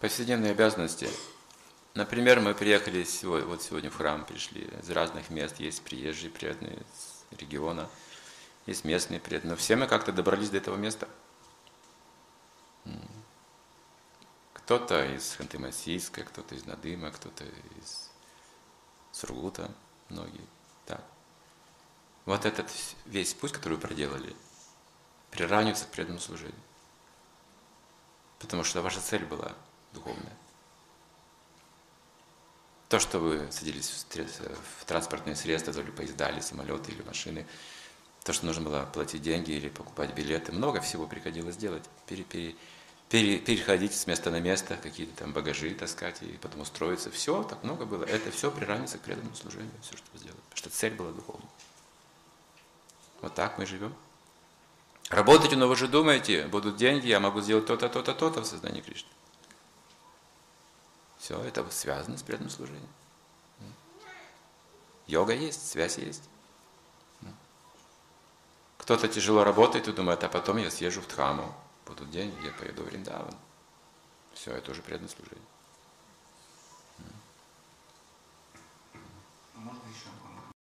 Повседневные обязанности. Например, мы приехали сегодня, вот сегодня в храм пришли из разных мест. Есть приезжие преданные из региона, есть местные преданные. Но все мы как-то добрались до этого места. Кто-то из Ханты-Мансийска, кто-то из Надыма, кто-то из Сургута, многие. Так. Вот этот весь путь, который вы проделали, приравнивается к преданному служению. Потому что ваша цель была духовная. То, что вы садились в транспортные средства, то ли поезда, или самолеты, или машины, то, что нужно было платить деньги или покупать билеты, много всего приходилось делать. Пере, пере, пере, переходить с места на место, какие-то там багажи таскать и потом устроиться. Все, так много было. Это все приравнивается к преданному служению, все, что вы сделали. Потому что цель была духовная. Вот так мы живем. Работайте, но вы же думаете, будут деньги, я могу сделать то-то, то-то, то-то в сознании Кришны. Все это связано с преданным служением. Йога есть, связь есть. Кто-то тяжело работает и думает, а потом я съезжу в Дхаму, будут деньги, я поеду в Риндаван. Все, это уже преданное служение. Можно еще